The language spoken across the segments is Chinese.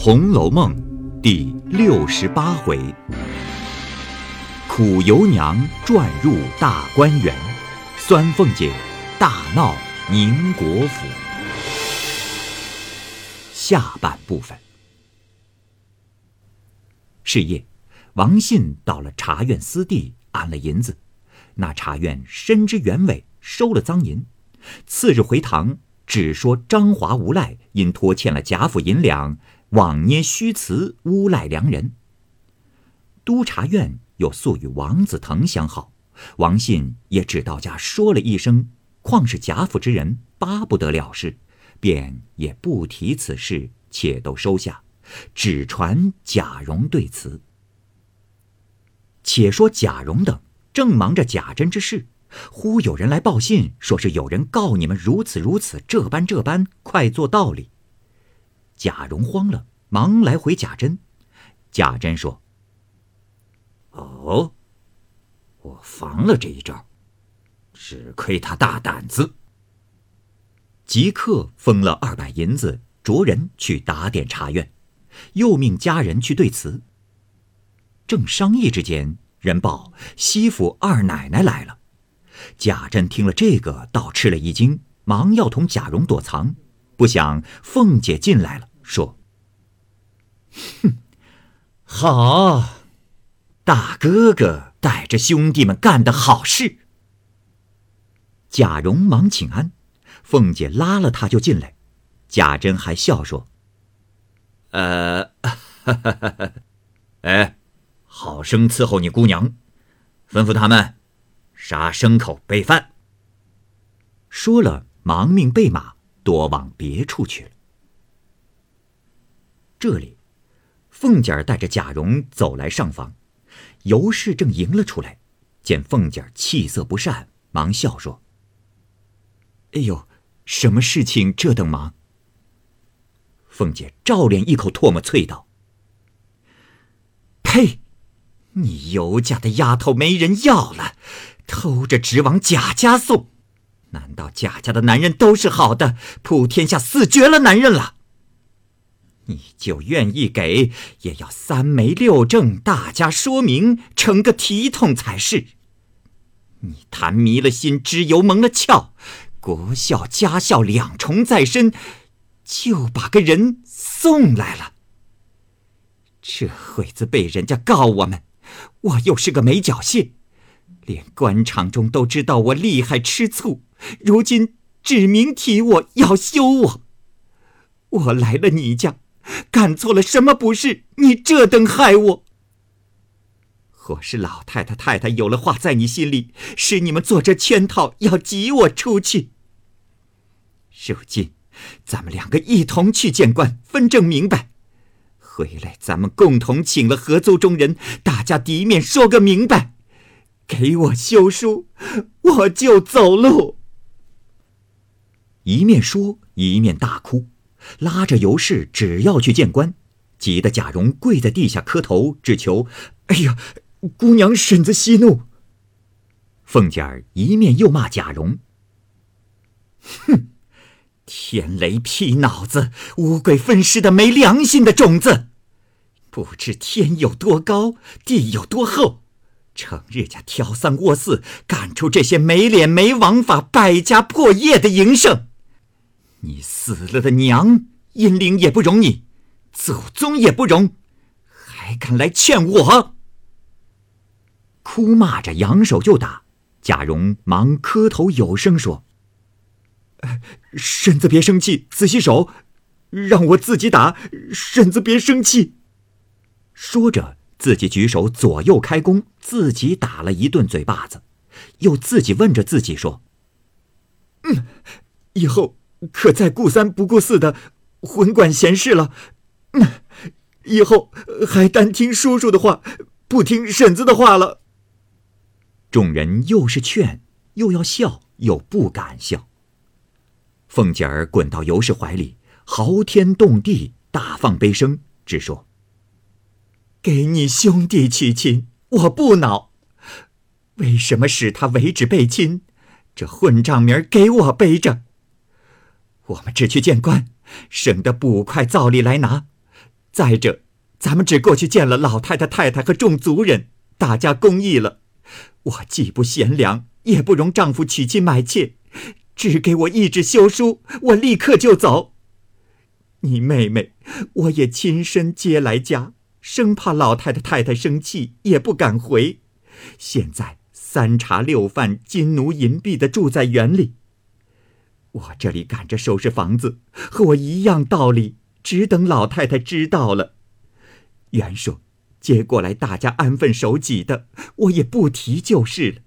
红楼梦》第六十八回：苦尤娘转入大观园，酸凤姐大闹宁国府。下半部分。是夜，王信到了茶院私地，安了银子。那茶院深知原委，收了赃银。次日回堂，只说张华无赖因拖欠了贾府银两。妄捏虚词诬赖良人。督察院又素与王子腾相好，王信也只到家说了一声，况是贾府之人，巴不得了事，便也不提此事，且都收下，只传贾蓉对词。且说贾蓉等正忙着贾珍之事，忽有人来报信，说是有人告你们如此如此，这般这般，快做道理。贾蓉慌了，忙来回贾珍。贾珍说：“哦，我防了这一招，只亏他大胆子。”即刻封了二百银子，着人去打点茶院，又命家人去对词。正商议之间，人报西府二奶奶来了。贾珍听了这个，倒吃了一惊，忙要同贾蓉躲藏，不想凤姐进来了。说：“哼，好，大哥哥带着兄弟们干的好事。”贾蓉忙请安，凤姐拉了他就进来。贾珍还笑说：“呃，哎，好生伺候你姑娘，吩咐他们杀牲口备饭。”说了，忙命备马，躲往别处去了。这里，凤姐儿带着贾蓉走来上房，尤氏正迎了出来，见凤姐儿气色不善，忙笑说：“哎呦，什么事情这等忙？”凤姐照脸一口唾沫啐道：“呸！你尤家的丫头没人要了，偷着直往贾家送，难道贾家的男人都是好的？普天下死绝了男人了？”你就愿意给，也要三媒六证，大家说明，成个体统才是。你贪迷了心，脂油蒙了窍，国孝家孝两重在身，就把个人送来了。这会子被人家告我们，我又是个没脚蟹，连官场中都知道我厉害吃醋，如今指名提我要休我，我来了你家。干错了什么不是？你这等害我，或是老太太、太太有了话在你心里，是你们做这圈套，要挤我出去。如今，咱们两个一同去见官，分证明白。回来，咱们共同请了合租中人，大家敌面说个明白，给我休书，我就走路。一面说，一面大哭。拉着尤氏，只要去见官，急得贾蓉跪在地下磕头，只求：“哎呀，姑娘婶子息怒。”凤姐儿一面又骂贾蓉：“哼，天雷劈脑子，乌鬼分尸的没良心的种子，不知天有多高，地有多厚，成日家挑三窝四，干出这些没脸没王法、败家破业的营生。”你死了的娘，阴灵也不容你，祖宗也不容，还敢来劝我？哭骂着，扬手就打。贾蓉忙磕头有声说：“婶子别生气，仔细手，让我自己打。婶子别生气。”说着，自己举手左右开弓，自己打了一顿嘴巴子，又自己问着自己说：“嗯，以后。”可再顾三不顾四的混管闲事了，以后还单听叔叔的话，不听婶子的话了。众人又是劝，又要笑，又不敢笑。凤姐儿滚到尤氏怀里，嚎天动地，大放悲声，只说：“给你兄弟娶亲，我不恼。为什么使他为之背亲？这混账名给我背着。”我们只去见官，省得捕快造例来拿。再者，咱们只过去见了老太太、太太和众族人，大家公义了。我既不贤良，也不容丈夫娶妻买妾，只给我一纸休书，我立刻就走。你妹妹，我也亲身接来家，生怕老太太、太太生气，也不敢回。现在三茶六饭、金奴银币的住在园里。我这里赶着收拾房子，和我一样道理，只等老太太知道了。袁说：“接过来，大家安分守己的，我也不提就是了。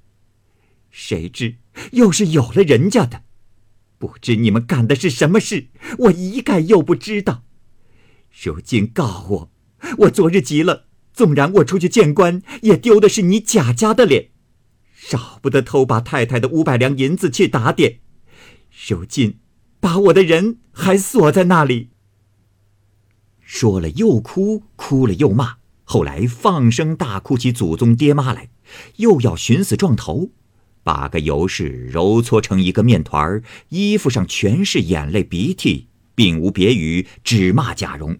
谁知又是有了人家的，不知你们干的是什么事，我一概又不知道。如今告我，我昨日急了，纵然我出去见官，也丢的是你贾家的脸，少不得偷把太太的五百两银子去打点。”如今，把我的人还锁在那里。说了又哭，哭了又骂，后来放声大哭起祖宗爹妈来，又要寻死撞头，把个尤氏揉搓成一个面团儿，衣服上全是眼泪鼻涕，并无别语，只骂贾蓉。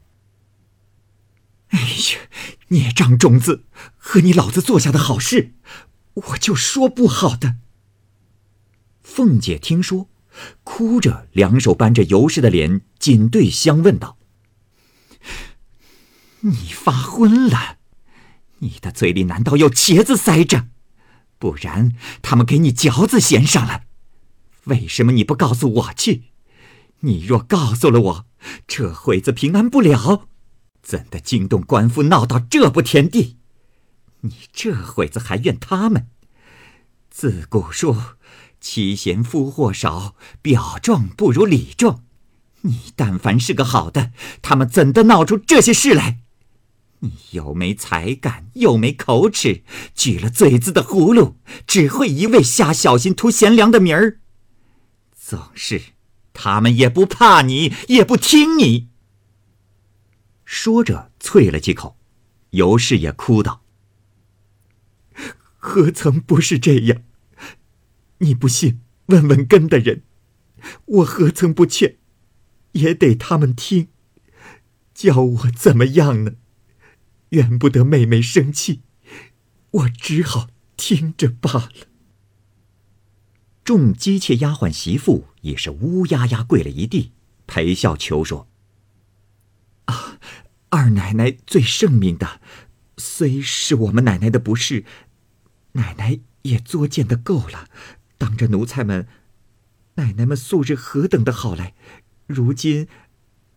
哎呀，孽障种子，和你老子做下的好事，我就说不好的。凤姐听说。哭着，两手扳着尤氏的脸，紧对相问道：“你发昏了？你的嘴里难道有茄子塞着？不然他们给你嚼子衔上了。为什么你不告诉我去？你若告诉了我，这会子平安不了，怎的惊动官府，闹到这步田地？你这会子还怨他们？自古说。”妻贤夫祸少，表状不如里状。你但凡是个好的，他们怎的闹出这些事来？你又没才干，又没口齿，举了嘴子的葫芦，只会一味瞎小心图贤良的名儿。总是，他们也不怕你，也不听你。说着，啐了几口，尤氏也哭道：“何曾不是这样？”你不信，问问根的人，我何曾不劝？也得他们听，叫我怎么样呢？怨不得妹妹生气，我只好听着罢了。众姬妾丫鬟媳妇也是乌压压跪了一地，陪笑求说：“啊，二奶奶最圣明的，虽是我们奶奶的不是，奶奶也作践的够了。”当着奴才们、奶奶们素日何等的好来，如今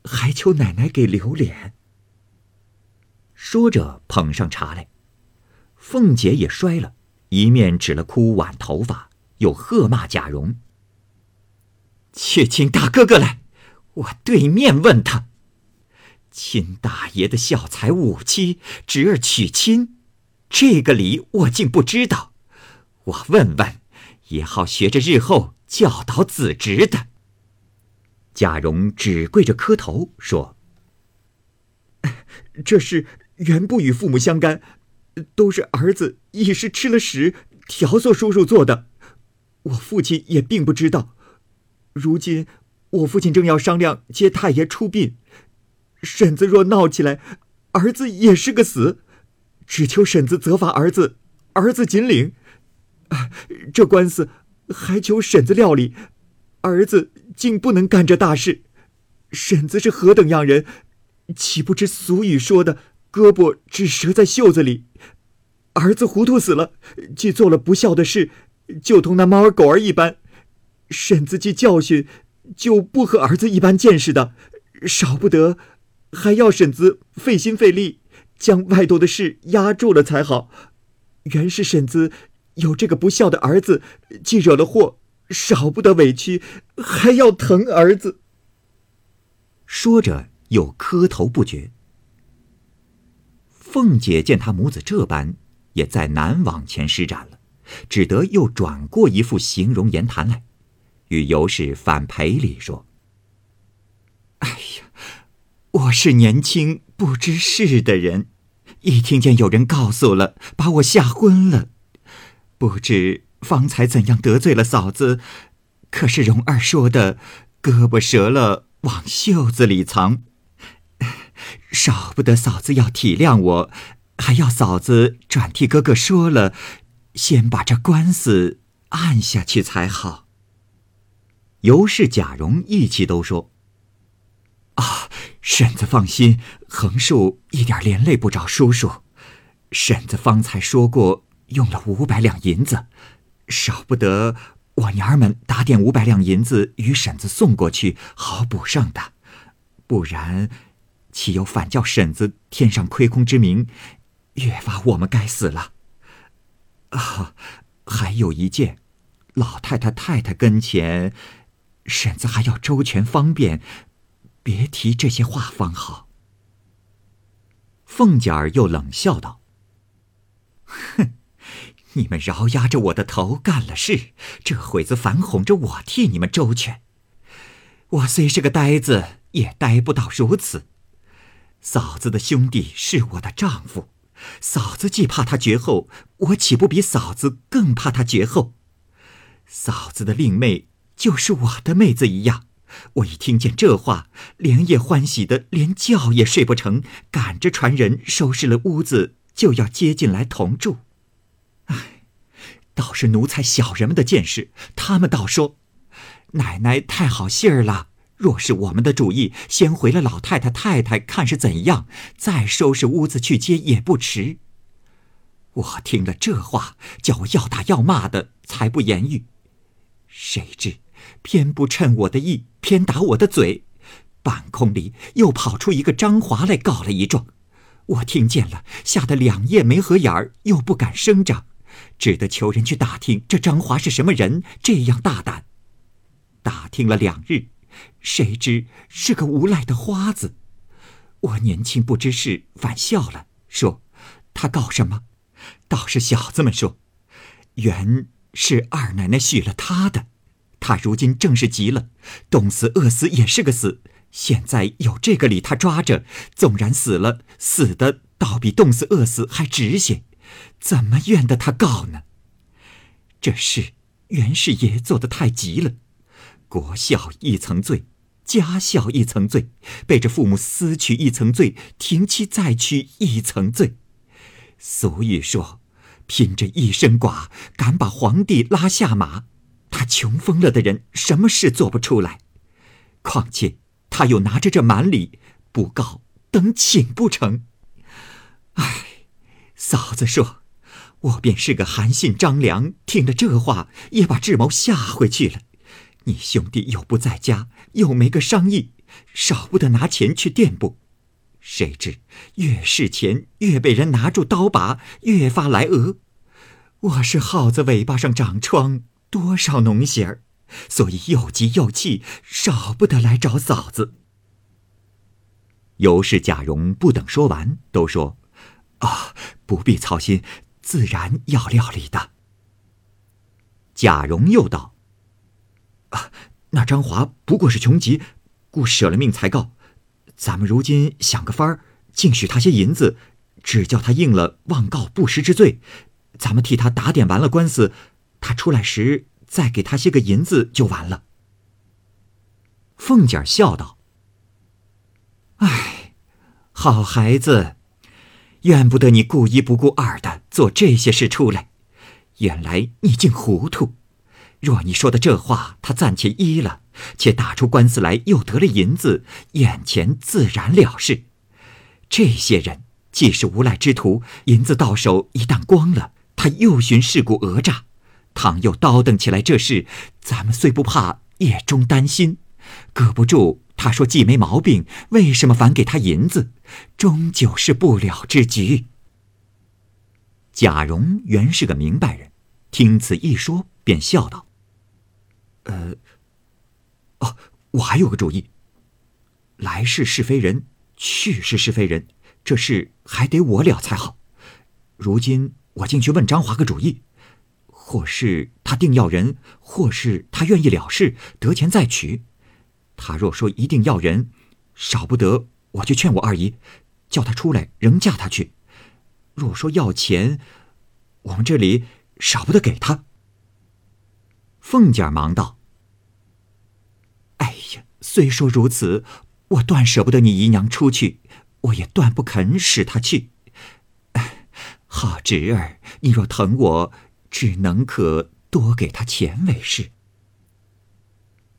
还求奶奶给留脸。说着，捧上茶来，凤姐也摔了，一面指了哭挽头发，又喝骂贾蓉：“去请大哥哥来，我对面问他。亲大爷的孝才五妻，侄儿娶亲，这个理我竟不知道，我问问。”也好学着日后教导子侄的。贾蓉只跪着磕头说：“这事原不与父母相干，都是儿子一时吃了屎，调唆叔叔做的。我父亲也并不知道。如今我父亲正要商量接太爷出殡，婶子若闹起来，儿子也是个死。只求婶子责罚儿子，儿子尽领。”这官司还求婶子料理，儿子竟不能干这大事。婶子是何等样人，岂不知俗语说的“胳膊只折在袖子里”？儿子糊涂死了，既做了不孝的事，就同那猫儿狗儿一般。婶子既教训，就不和儿子一般见识的，少不得还要婶子费心费力，将外头的事压住了才好。原是婶子。有这个不孝的儿子，既惹了祸，少不得委屈，还要疼儿子。说着，又磕头不绝。凤姐见他母子这般，也再难往前施展了，只得又转过一副形容言谈来，与尤氏反赔礼说：“哎呀，我是年轻不知事的人，一听见有人告诉了，把我吓昏了。”不知方才怎样得罪了嫂子？可是蓉儿说的，胳膊折了往袖子里藏，少不得嫂子要体谅我，还要嫂子转替哥哥说了，先把这官司按下去才好。尤氏、贾蓉一起都说：“啊，婶子放心，横竖一点连累不着叔叔。婶子方才说过，用了五百两银子，少不得我娘儿们打点五百两银子与婶子送过去，好补上的。不然，岂有反叫婶子添上亏空之名，越发我们该死了。啊，还有一件，老太太、太太跟前。”婶子还要周全方便，别提这些话方好。凤姐儿又冷笑道：“哼，你们饶压着我的头干了事，这会子反哄着我替你们周全。我虽是个呆子，也呆不到如此。嫂子的兄弟是我的丈夫，嫂子既怕他绝后，我岂不比嫂子更怕他绝后？嫂子的令妹。”就是我的妹子一样，我一听见这话，连夜欢喜的连觉也睡不成，赶着传人收拾了屋子，就要接进来同住。倒是奴才小人们的见识，他们倒说：“奶奶太好信儿了。若是我们的主意，先回了老太太太太看是怎样，再收拾屋子去接也不迟。”我听了这话，叫我要打要骂的，才不言语。谁知。偏不趁我的意，偏打我的嘴。半空里又跑出一个张华来告了一状。我听见了，吓得两夜没合眼儿，又不敢声张，只得求人去打听这张华是什么人，这样大胆。打听了两日，谁知是个无赖的花子。我年轻不知事，反笑了，说：“他告什么？”倒是小子们说：“原是二奶奶许了他的。”他如今正是急了，冻死饿死也是个死。现在有这个理他抓着，纵然死了，死的倒比冻死饿死还值些，怎么怨得他告呢？这事原是爷做得太急了，国孝一层罪，家孝一层罪，背着父母私娶一层罪，停妻再娶一层罪。俗语说：“拼着一身剐，敢把皇帝拉下马。”他穷疯了的人，什么事做不出来？况且他又拿着这满礼，不告等请不成？唉，嫂子说，我便是个韩信张良，听了这话，也把智谋吓回去了。你兄弟又不在家，又没个商议，少不得拿钱去垫补。谁知越是钱，越被人拿住刀把，越发来讹。我是耗子尾巴上长疮。多少脓血儿，所以又急又气，少不得来找嫂子。尤氏、贾蓉不等说完，都说：“啊，不必操心，自然要料理的。”贾蓉又道：“啊，那张华不过是穷急，故舍了命才告。咱们如今想个法儿，竟许他些银子，只叫他应了妄告不实之罪，咱们替他打点完了官司。”他出来时，再给他些个银子就完了。凤姐笑道：“哎，好孩子，怨不得你顾一不顾二的做这些事出来。原来你竟糊涂。若你说的这话，他暂且依了，且打出官司来，又得了银子，眼前自然了事。这些人既是无赖之徒，银子到手一旦光了，他又寻事故讹诈。”倘又叨瞪起来这事，咱们虽不怕，也终担心。搁不住，他说既没毛病，为什么反给他银子？终究是不了之局。贾蓉原是个明白人，听此一说，便笑道：“呃，哦，我还有个主意。来世是非人，去世是非人，这事还得我了才好。如今我进去问张华个主意。”或是他定要人，或是他愿意了事，得钱再娶。他若说一定要人，少不得我就劝我二姨，叫他出来仍嫁他去。若说要钱，我们这里少不得给他。凤姐忙道：“哎呀，虽说如此，我断舍不得你姨娘出去，我也断不肯使他去。好侄儿，你若疼我，只能可多给他钱为是。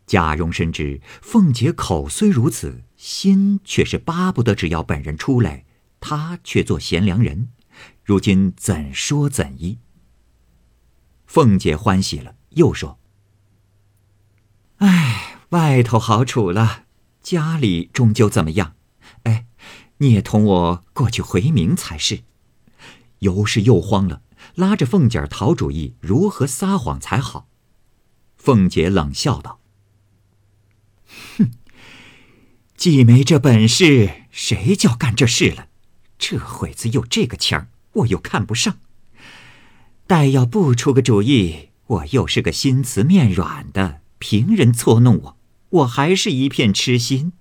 贾蓉深知凤姐口虽如此，心却是巴不得只要本人出来，他却做贤良人。如今怎说怎依？凤姐欢喜了，又说：“哎，外头好处了，家里终究怎么样？哎，你也同我过去回明才是。”尤氏又慌了，拉着凤姐讨主意，如何撒谎才好？凤姐冷笑道。哼，既没这本事，谁叫干这事了？这会子有这个腔，我又看不上。待要不出个主意，我又是个心慈面软的，凭人搓弄我，我还是一片痴心。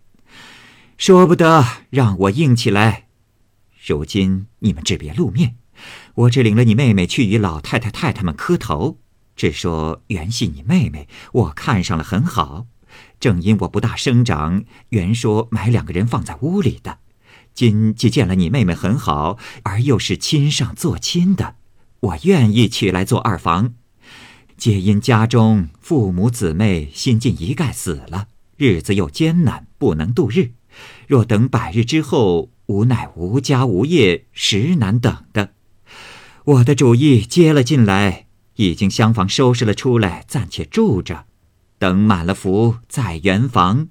说不得让我硬起来。如今你们只别露面，我只领了你妹妹去与老太太太太们磕头，只说原系你妹妹，我看上了很好。正因我不大生长，原说买两个人放在屋里的。今既见了你妹妹很好，而又是亲上做亲的，我愿意娶来做二房。皆因家中父母姊妹新近一概死了，日子又艰难，不能度日。若等百日之后，无奈无家无业，实难等的。我的主意接了进来，已经厢房收拾了出来，暂且住着。等满了福再圆房，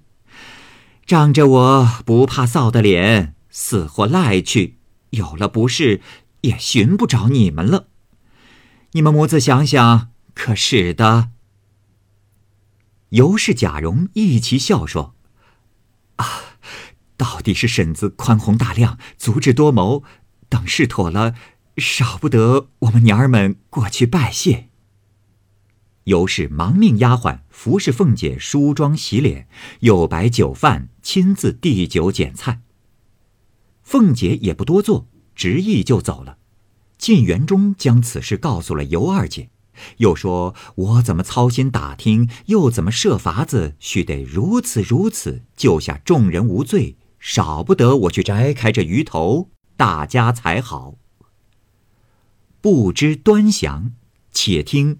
仗着我不怕臊的脸，死活赖去，有了不是也寻不着你们了。你们母子想想，可使得？尤氏、贾蓉一齐笑说：“啊，到底是婶子宽宏大量，足智多谋。等事妥了，少不得我们娘儿们过去拜谢。”尤氏忙命丫鬟服侍凤姐梳妆洗脸，又摆酒饭，亲自递酒捡菜。凤姐也不多做，执意就走了。进园中将此事告诉了尤二姐，又说：“我怎么操心打听，又怎么设法子，须得如此如此，救下众人无罪，少不得我去摘开这鱼头，大家才好。”不知端详，且听。